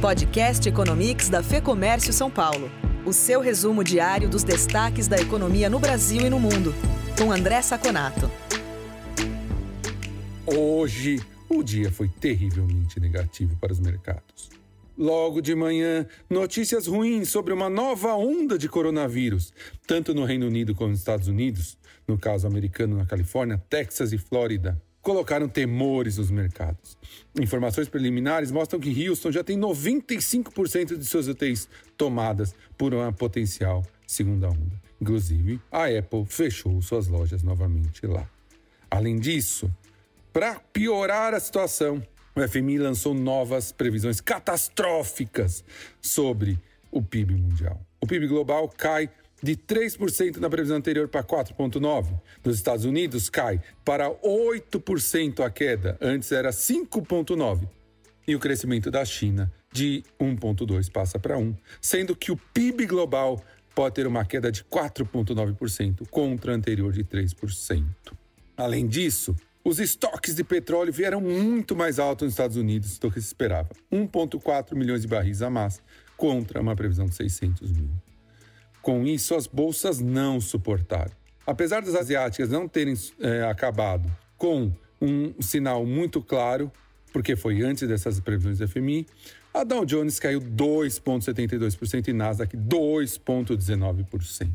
Podcast Economics da Fê Comércio São Paulo. O seu resumo diário dos destaques da economia no Brasil e no mundo. Com André Saconato. Hoje, o dia foi terrivelmente negativo para os mercados. Logo de manhã, notícias ruins sobre uma nova onda de coronavírus, tanto no Reino Unido como nos Estados Unidos, no caso americano na Califórnia, Texas e Flórida colocaram temores nos mercados. Informações preliminares mostram que Houston já tem 95% de suas UTIs tomadas por uma potencial segunda onda. Inclusive, a Apple fechou suas lojas novamente lá. Além disso, para piorar a situação, o FMI lançou novas previsões catastróficas sobre o PIB mundial. O PIB global cai de 3% na previsão anterior para 4,9%. Nos Estados Unidos, cai para 8% a queda, antes era 5,9%. E o crescimento da China de 1,2% passa para 1%, sendo que o PIB global pode ter uma queda de 4,9% contra a anterior de 3%. Além disso, os estoques de petróleo vieram muito mais altos nos Estados Unidos do que se esperava, 1,4 milhões de barris a mais, contra uma previsão de 600 mil. Com isso, as bolsas não suportaram. Apesar das asiáticas não terem é, acabado com um sinal muito claro, porque foi antes dessas previsões do FMI, a Dow Jones caiu 2,72% e Nasdaq 2,19%.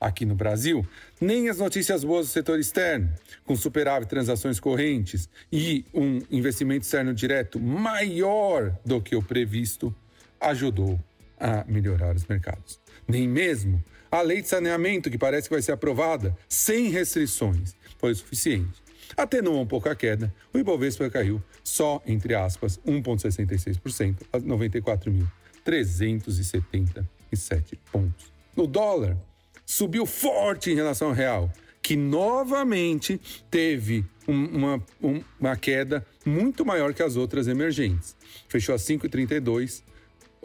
Aqui no Brasil, nem as notícias boas do setor externo, com superávit transações correntes e um investimento externo direto maior do que o previsto, ajudou a melhorar os mercados. Nem mesmo a lei de saneamento, que parece que vai ser aprovada sem restrições, foi o suficiente. Atenuou um pouco a queda, o Ibovespa caiu só, entre aspas, 1,66% a 94.377 pontos. O dólar subiu forte em relação ao real, que novamente teve um, uma, um, uma queda muito maior que as outras emergentes. Fechou a 5,32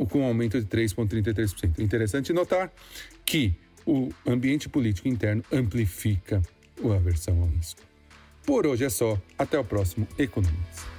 com um aumento de 3,33%. Interessante notar que o ambiente político interno amplifica a aversão ao risco. Por hoje é só. Até o próximo Economics.